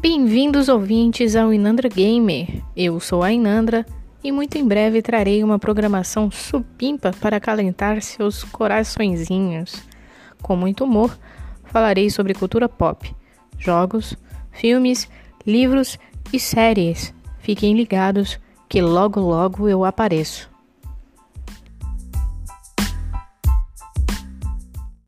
Bem-vindos ouvintes ao Inandra Gamer. Eu sou a Inandra e muito em breve trarei uma programação supimpa para acalentar seus coraçõezinhos. Com muito humor, falarei sobre cultura pop, jogos, filmes, livros e séries. Fiquem ligados que logo logo eu apareço.